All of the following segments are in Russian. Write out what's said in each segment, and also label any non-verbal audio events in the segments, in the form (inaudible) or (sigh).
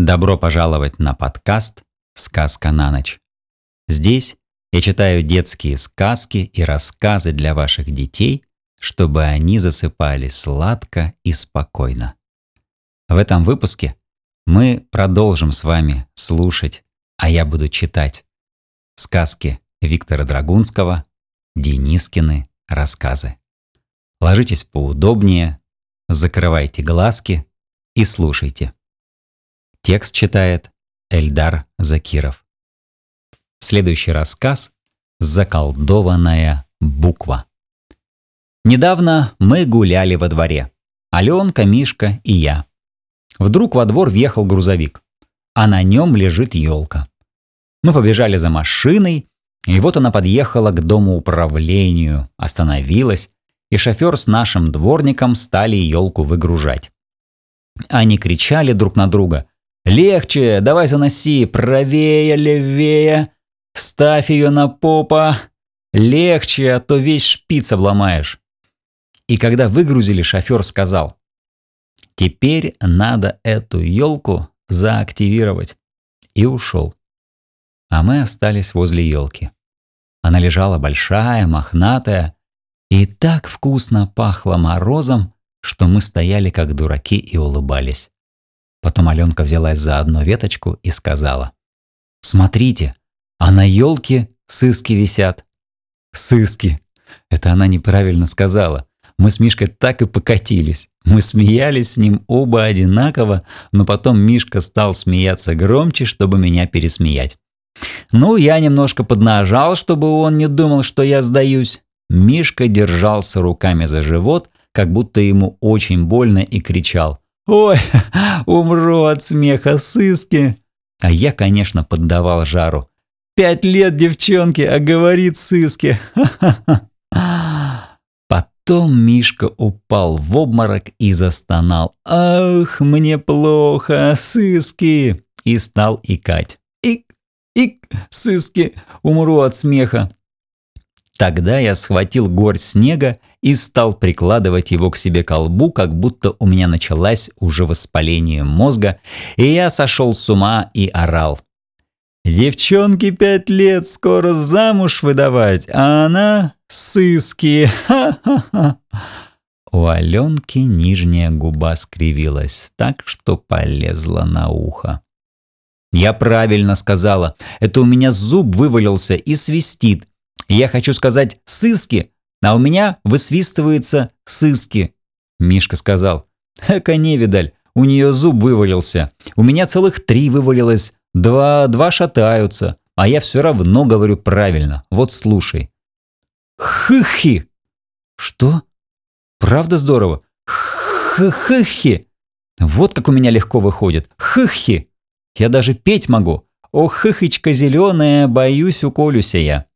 Добро пожаловать на подкаст «Сказка на ночь». Здесь я читаю детские сказки и рассказы для ваших детей, чтобы они засыпали сладко и спокойно. В этом выпуске мы продолжим с вами слушать, а я буду читать сказки Виктора Драгунского, Денискины рассказы. Ложитесь поудобнее, закрывайте глазки и слушайте. Текст читает Эльдар Закиров. Следующий рассказ «Заколдованная буква». Недавно мы гуляли во дворе. Аленка, Мишка и я. Вдруг во двор въехал грузовик, а на нем лежит елка. Мы побежали за машиной, и вот она подъехала к дому управлению, остановилась, и шофер с нашим дворником стали елку выгружать. Они кричали друг на друга. «Легче! Давай заноси! Правее, левее! Ставь ее на попа! Легче, а то весь шпиц обломаешь!» И когда выгрузили, шофер сказал. «Теперь надо эту елку заактивировать». И ушел. А мы остались возле елки. Она лежала большая, мохнатая, и так вкусно пахло морозом, что мы стояли как дураки и улыбались. Потом Аленка взялась за одну веточку и сказала. «Смотрите, а на елке сыски висят». «Сыски!» Это она неправильно сказала. Мы с Мишкой так и покатились. Мы смеялись с ним оба одинаково, но потом Мишка стал смеяться громче, чтобы меня пересмеять. Ну, я немножко поднажал, чтобы он не думал, что я сдаюсь. Мишка держался руками за живот, как будто ему очень больно и кричал. «Ой, (laughs) умру от смеха сыски!» А я, конечно, поддавал жару. «Пять лет девчонки, а говорит сыски!» (laughs) Потом Мишка упал в обморок и застонал. «Ах, мне плохо, сыски!» И стал икать. «Ик, ик, сыски, умру от смеха!» Тогда я схватил горсть снега и стал прикладывать его к себе колбу, как будто у меня началось уже воспаление мозга, и я сошел с ума и орал. «Девчонке пять лет скоро замуж выдавать, а она сыски! Ха-ха-ха!» У Аленки нижняя губа скривилась так, что полезла на ухо. «Я правильно сказала. Это у меня зуб вывалился и свистит. Я хочу сказать «сыски», а у меня высвистывается «сыски». Мишка сказал, «Эка невидаль, у нее зуб вывалился. У меня целых три вывалилось, два, два шатаются, а я все равно говорю правильно. Вот слушай». «Хыхи!» «Что? Правда здорово?» «Хыхи!» Вот как у меня легко выходит. Хыхи! Я даже петь могу. О, хыхочка зеленая, боюсь, уколюся я.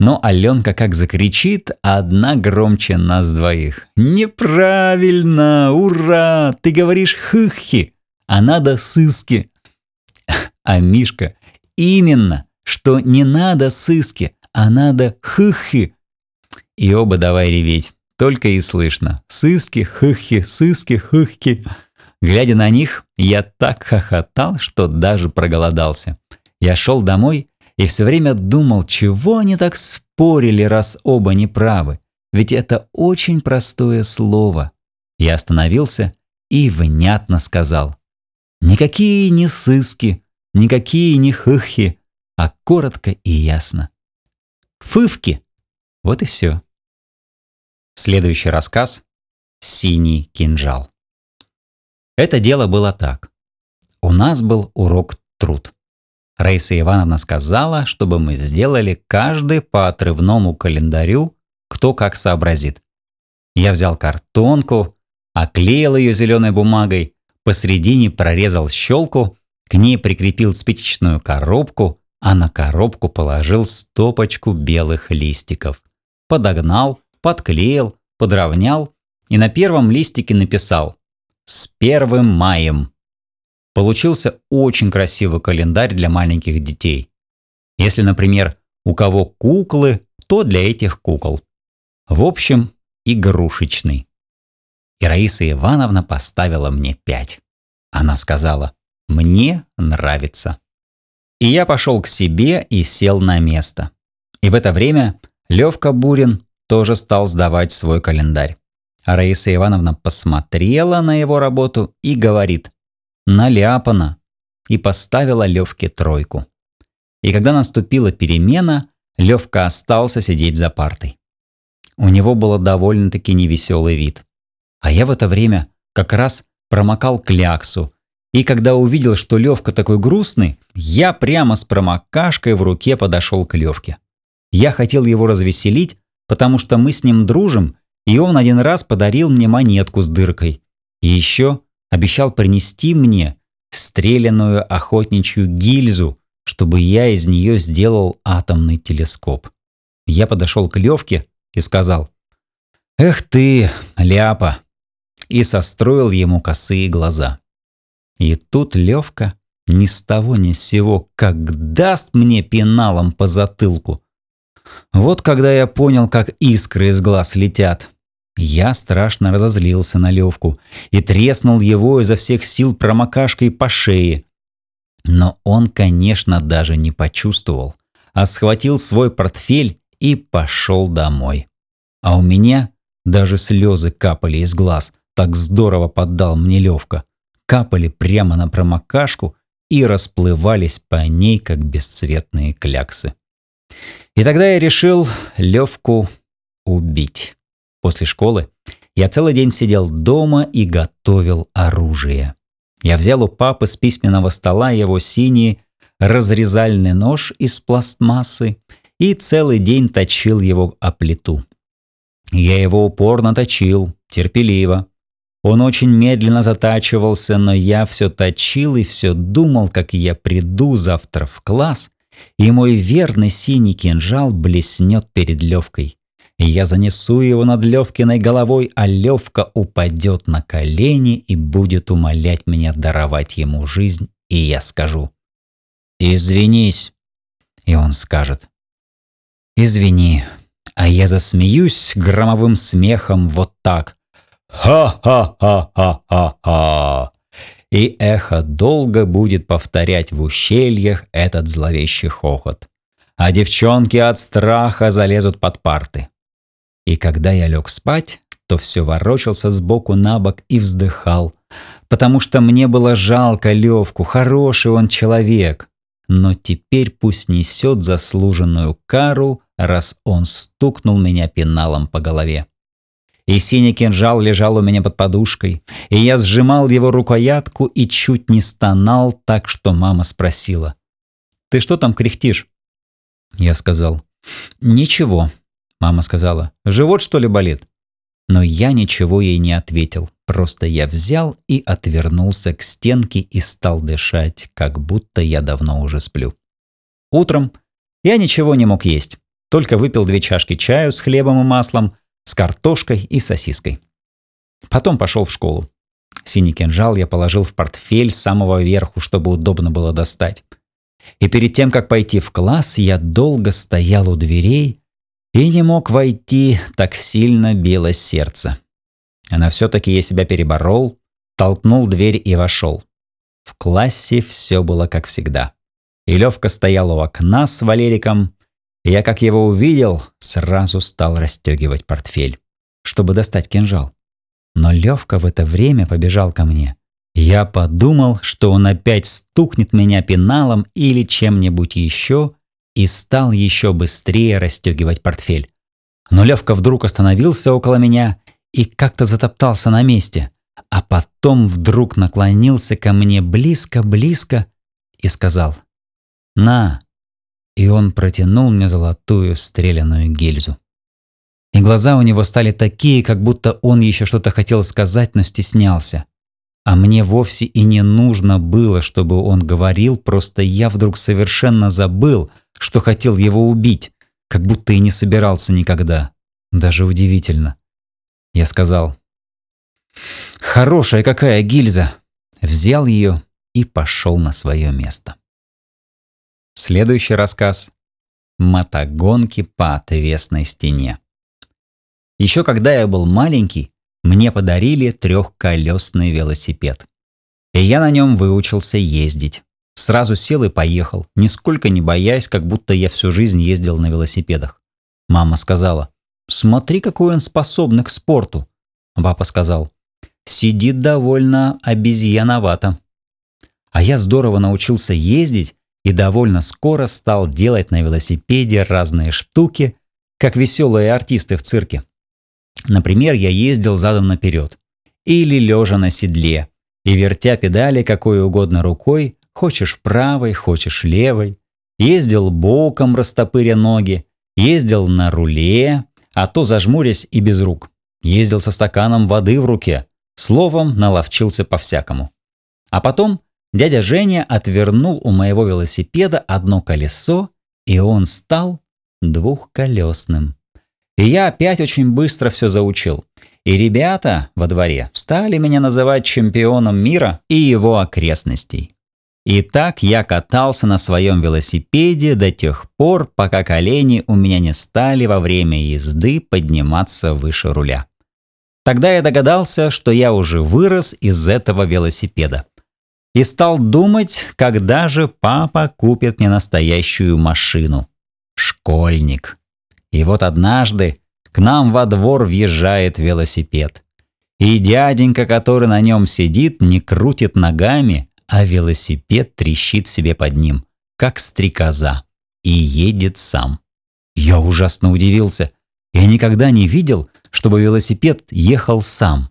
Но Аленка как закричит, одна громче нас двоих. «Неправильно! Ура! Ты говоришь хыхи, а надо сыски!» А Мишка «Именно, что не надо сыски, а надо хыхи!» И оба давай реветь. Только и слышно. Сыски, хыхи, сыски, хыхи. Глядя на них, я так хохотал, что даже проголодался. Я шел домой и все время думал, чего они так спорили, раз оба неправы. Ведь это очень простое слово. Я остановился и внятно сказал. Никакие не сыски, никакие не хыхи, а коротко и ясно. Фывки. Вот и все. Следующий рассказ «Синий кинжал». Это дело было так. У нас был урок труд. Раиса Ивановна сказала, чтобы мы сделали каждый по отрывному календарю, кто как сообразит. Я взял картонку, оклеил ее зеленой бумагой, посредине прорезал щелку, к ней прикрепил спичечную коробку, а на коробку положил стопочку белых листиков. Подогнал, подклеил, подровнял и на первом листике написал «С первым маем». Получился очень красивый календарь для маленьких детей. Если, например, у кого куклы, то для этих кукол. В общем, игрушечный. И Раиса Ивановна поставила мне пять. Она сказала, Мне нравится. И я пошел к себе и сел на место. И в это время Левка Бурин тоже стал сдавать свой календарь. А Раиса Ивановна посмотрела на его работу и говорит «Наляпано!» и поставила Левке тройку. И когда наступила перемена, Левка остался сидеть за партой. У него было довольно-таки невеселый вид. А я в это время как раз промокал кляксу. И когда увидел, что Левка такой грустный, я прямо с промокашкой в руке подошел к Левке. Я хотел его развеселить, потому что мы с ним дружим, и он один раз подарил мне монетку с дыркой. И еще обещал принести мне стреляную охотничью гильзу, чтобы я из нее сделал атомный телескоп. Я подошел к Левке и сказал «Эх ты, ляпа!» и состроил ему косые глаза. И тут Левка ни с того ни с сего как даст мне пеналом по затылку. Вот когда я понял, как искры из глаз летят. Я страшно разозлился на Левку и треснул его изо всех сил промокашкой по шее. Но он, конечно, даже не почувствовал, а схватил свой портфель и пошел домой. А у меня даже слезы капали из глаз, так здорово поддал мне Левка. Капали прямо на промокашку и расплывались по ней, как бесцветные кляксы. И тогда я решил Левку убить. После школы я целый день сидел дома и готовил оружие. Я взял у папы с письменного стола его синий разрезальный нож из пластмассы и целый день точил его о плиту. Я его упорно точил, терпеливо. Он очень медленно затачивался, но я все точил и все думал, как я приду завтра в класс, и мой верный синий кинжал блеснет перед Левкой. Я занесу его над Левкиной головой, а Левка упадет на колени и будет умолять меня даровать ему жизнь, и я скажу «Извинись». И он скажет «Извини». А я засмеюсь громовым смехом вот так. «Ха-ха-ха-ха-ха-ха!» И эхо долго будет повторять в ущельях этот зловещий хохот. А девчонки от страха залезут под парты. И когда я лег спать, то все ворочался сбоку на бок и вздыхал, потому что мне было жалко Левку, хороший он человек. Но теперь пусть несет заслуженную кару, раз он стукнул меня пеналом по голове. И синий кинжал лежал у меня под подушкой, и я сжимал его рукоятку и чуть не стонал так, что мама спросила. «Ты что там кряхтишь?» Я сказал. «Ничего», Мама сказала, «Живот, что ли, болит?» Но я ничего ей не ответил. Просто я взял и отвернулся к стенке и стал дышать, как будто я давно уже сплю. Утром я ничего не мог есть. Только выпил две чашки чаю с хлебом и маслом, с картошкой и сосиской. Потом пошел в школу. Синий кинжал я положил в портфель с самого верху, чтобы удобно было достать. И перед тем, как пойти в класс, я долго стоял у дверей и не мог войти, так сильно билось сердце. Но все-таки я себя переборол, толкнул дверь и вошел. В классе все было как всегда. И Левка стоял у окна с Валериком. И я, как его увидел, сразу стал расстегивать портфель, чтобы достать кинжал. Но Левка в это время побежал ко мне. Я подумал, что он опять стукнет меня пеналом или чем-нибудь еще, и стал еще быстрее расстегивать портфель. Но Левка вдруг остановился около меня и как-то затоптался на месте, а потом вдруг наклонился ко мне близко-близко и сказал «На!» И он протянул мне золотую стреляную гильзу. И глаза у него стали такие, как будто он еще что-то хотел сказать, но стеснялся. А мне вовсе и не нужно было, чтобы он говорил, просто я вдруг совершенно забыл, что хотел его убить, как будто и не собирался никогда. Даже удивительно. Я сказал, «Хорошая какая гильза!» Взял ее и пошел на свое место. Следующий рассказ «Мотогонки по отвесной стене». Еще когда я был маленький, мне подарили трехколесный велосипед. И я на нем выучился ездить. Сразу сел и поехал, нисколько не боясь, как будто я всю жизнь ездил на велосипедах. Мама сказала, «Смотри, какой он способный к спорту». Папа сказал, «Сидит довольно обезьяновато». А я здорово научился ездить и довольно скоро стал делать на велосипеде разные штуки, как веселые артисты в цирке. Например, я ездил задом наперед или лежа на седле и вертя педали какой угодно рукой, хочешь правой, хочешь левой, ездил боком, растопыря ноги, ездил на руле, а то зажмурясь и без рук, ездил со стаканом воды в руке, словом, наловчился по-всякому. А потом дядя Женя отвернул у моего велосипеда одно колесо, и он стал двухколесным. И я опять очень быстро все заучил. И ребята во дворе стали меня называть чемпионом мира и его окрестностей. И так я катался на своем велосипеде до тех пор, пока колени у меня не стали во время езды подниматься выше руля. Тогда я догадался, что я уже вырос из этого велосипеда. И стал думать, когда же папа купит мне настоящую машину. Школьник. И вот однажды к нам во двор въезжает велосипед. И дяденька, который на нем сидит, не крутит ногами, а велосипед трещит себе под ним, как стрекоза, и едет сам. Я ужасно удивился. Я никогда не видел, чтобы велосипед ехал сам.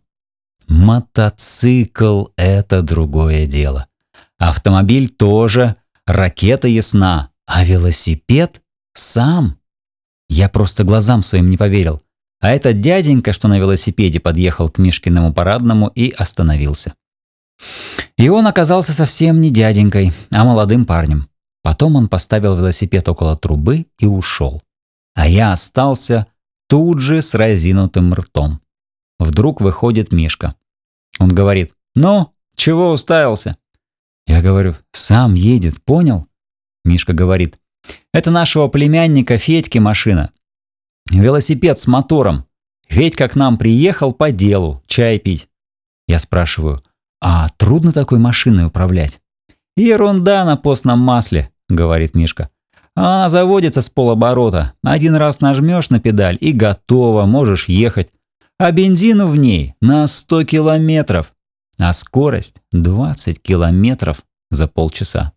Мотоцикл – это другое дело. Автомобиль тоже, ракета ясна, а велосипед сам. Я просто глазам своим не поверил. А этот дяденька, что на велосипеде подъехал к Мишкиному парадному и остановился. И он оказался совсем не дяденькой, а молодым парнем. Потом он поставил велосипед около трубы и ушел. А я остался тут же с разинутым ртом. Вдруг выходит Мишка. Он говорит, «Ну, чего уставился?» Я говорю, «Сам едет, понял?» Мишка говорит, это нашего племянника Федьки машина. Велосипед с мотором. Федька к нам приехал по делу, чай пить. Я спрашиваю, а трудно такой машиной управлять? Ерунда на постном масле, говорит Мишка. А заводится с полоборота. Один раз нажмешь на педаль и готово, можешь ехать. А бензину в ней на 100 километров. А скорость 20 километров за полчаса.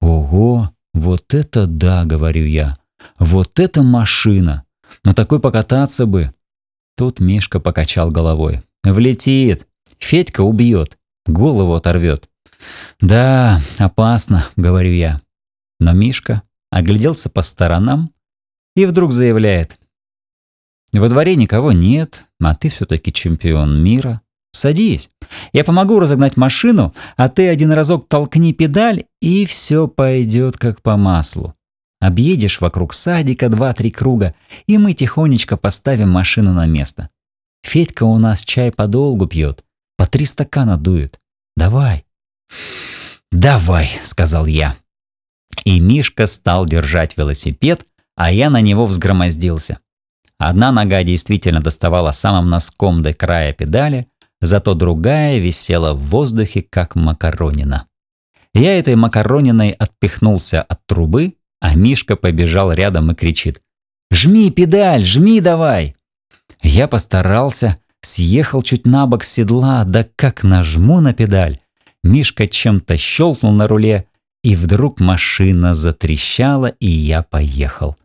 Ого, «Вот это да!» — говорю я. «Вот это машина! На такой покататься бы!» Тут Мишка покачал головой. «Влетит! Федька убьет! Голову оторвет!» «Да, опасно!» — говорю я. Но Мишка огляделся по сторонам и вдруг заявляет. «Во дворе никого нет, а ты все-таки чемпион мира. Садись. Я помогу разогнать машину, а ты один разок толкни педаль, и все пойдет как по маслу. Объедешь вокруг садика два-три круга, и мы тихонечко поставим машину на место. Федька у нас чай подолгу пьет, по три стакана дует. Давай. «Давай», — сказал я. И Мишка стал держать велосипед, а я на него взгромоздился. Одна нога действительно доставала самым носком до края педали, зато другая висела в воздухе, как макаронина. Я этой макарониной отпихнулся от трубы, а Мишка побежал рядом и кричит «Жми педаль, жми давай!» Я постарался, съехал чуть на бок с седла, да как нажму на педаль. Мишка чем-то щелкнул на руле, и вдруг машина затрещала, и я поехал.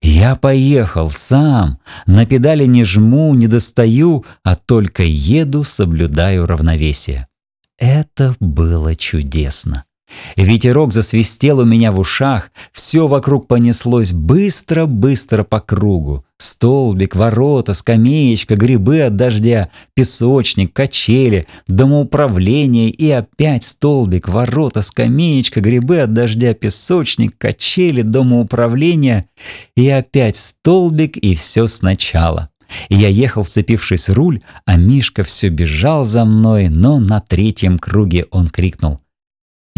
Я поехал сам, на педали не жму, не достаю, а только еду, соблюдаю равновесие. Это было чудесно. Ветерок засвистел у меня в ушах, все вокруг понеслось быстро-быстро по кругу. Столбик, ворота, скамеечка, грибы от дождя, песочник, качели, домоуправление и опять столбик, ворота, скамеечка, грибы от дождя, песочник, качели, домоуправление и опять столбик и все сначала. Я ехал, вцепившись в руль, а Мишка все бежал за мной, но на третьем круге он крикнул –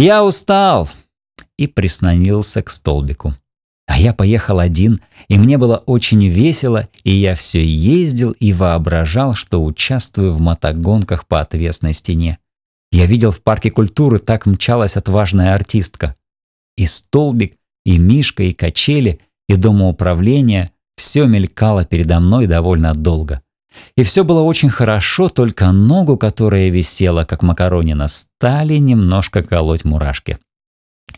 «Я устал!» и прислонился к столбику. А я поехал один, и мне было очень весело, и я все ездил и воображал, что участвую в мотогонках по отвесной стене. Я видел в парке культуры, так мчалась отважная артистка. И столбик, и мишка, и качели, и домоуправление – все мелькало передо мной довольно долго. И все было очень хорошо, только ногу, которая висела, как макаронина, стали немножко колоть мурашки.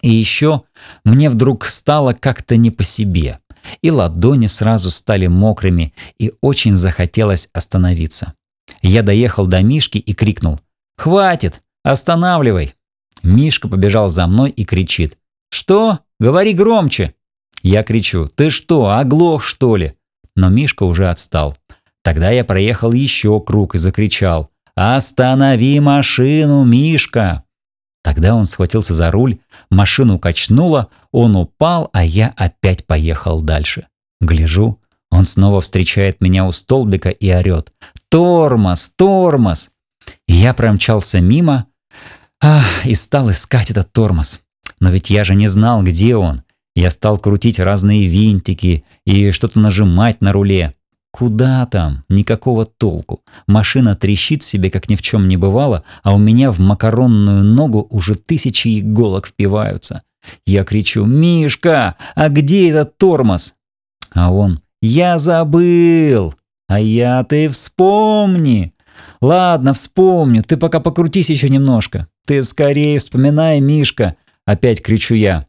И еще мне вдруг стало как-то не по себе, и ладони сразу стали мокрыми, и очень захотелось остановиться. Я доехал до Мишки и крикнул «Хватит! Останавливай!» Мишка побежал за мной и кричит «Что? Говори громче!» Я кричу «Ты что, оглох, что ли?» Но Мишка уже отстал. Тогда я проехал еще круг и закричал «Останови машину, Мишка!» Тогда он схватился за руль, машину качнуло, он упал, а я опять поехал дальше. Гляжу, он снова встречает меня у столбика и орет «Тормоз! Тормоз!» Я промчался мимо ах, и стал искать этот тормоз. Но ведь я же не знал, где он. Я стал крутить разные винтики и что-то нажимать на руле. Куда там? Никакого толку. Машина трещит себе, как ни в чем не бывало, а у меня в макаронную ногу уже тысячи иголок впиваются. Я кричу «Мишка, а где этот тормоз?» А он «Я забыл!» «А я ты вспомни!» «Ладно, вспомню, ты пока покрутись еще немножко. Ты скорее вспоминай, Мишка!» Опять кричу я.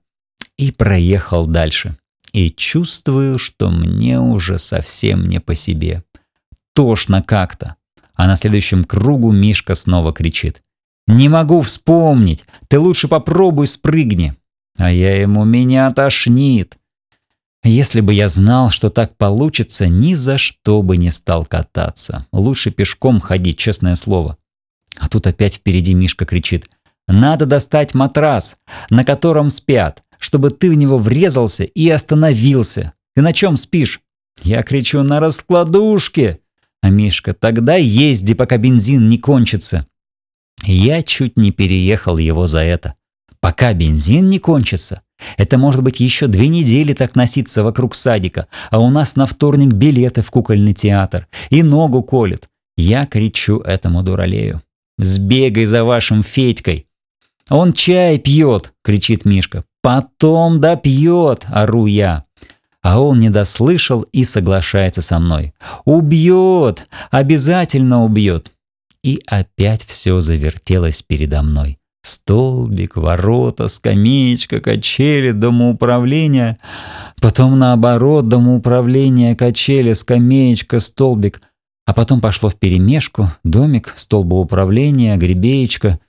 И проехал дальше и чувствую, что мне уже совсем не по себе. Тошно как-то. А на следующем кругу Мишка снова кричит. «Не могу вспомнить! Ты лучше попробуй спрыгни!» А я ему «Меня тошнит!» Если бы я знал, что так получится, ни за что бы не стал кататься. Лучше пешком ходить, честное слово. А тут опять впереди Мишка кричит. «Надо достать матрас, на котором спят чтобы ты в него врезался и остановился. Ты на чем спишь? Я кричу на раскладушке. А Мишка, тогда езди, пока бензин не кончится. Я чуть не переехал его за это. Пока бензин не кончится. Это может быть еще две недели так носиться вокруг садика, а у нас на вторник билеты в кукольный театр. И ногу колет. Я кричу этому дуралею. «Сбегай за вашим Федькой!» «Он чай пьет!» — кричит Мишка. «Потом допьет!» – ору я. А он не дослышал и соглашается со мной. «Убьет! Обязательно убьет!» И опять все завертелось передо мной. Столбик, ворота, скамеечка, качели, домоуправление. Потом наоборот, домоуправление, качели, скамеечка, столбик. А потом пошло в перемешку, домик, столбоуправление, гребеечка.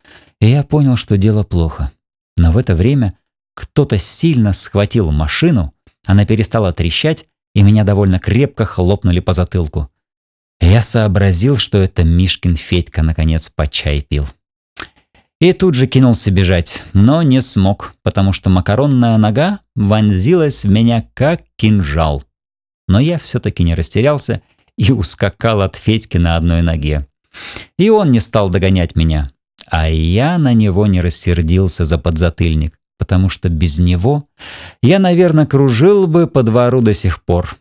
И я понял, что дело плохо. Но в это время кто-то сильно схватил машину, она перестала трещать, и меня довольно крепко хлопнули по затылку. Я сообразил, что это Мишкин Федька наконец по чай пил. И тут же кинулся бежать, но не смог, потому что макаронная нога вонзилась в меня как кинжал. Но я все-таки не растерялся и ускакал от Федьки на одной ноге. И он не стал догонять меня, а я на него не рассердился за подзатыльник потому что без него я, наверное, кружил бы по двору до сих пор.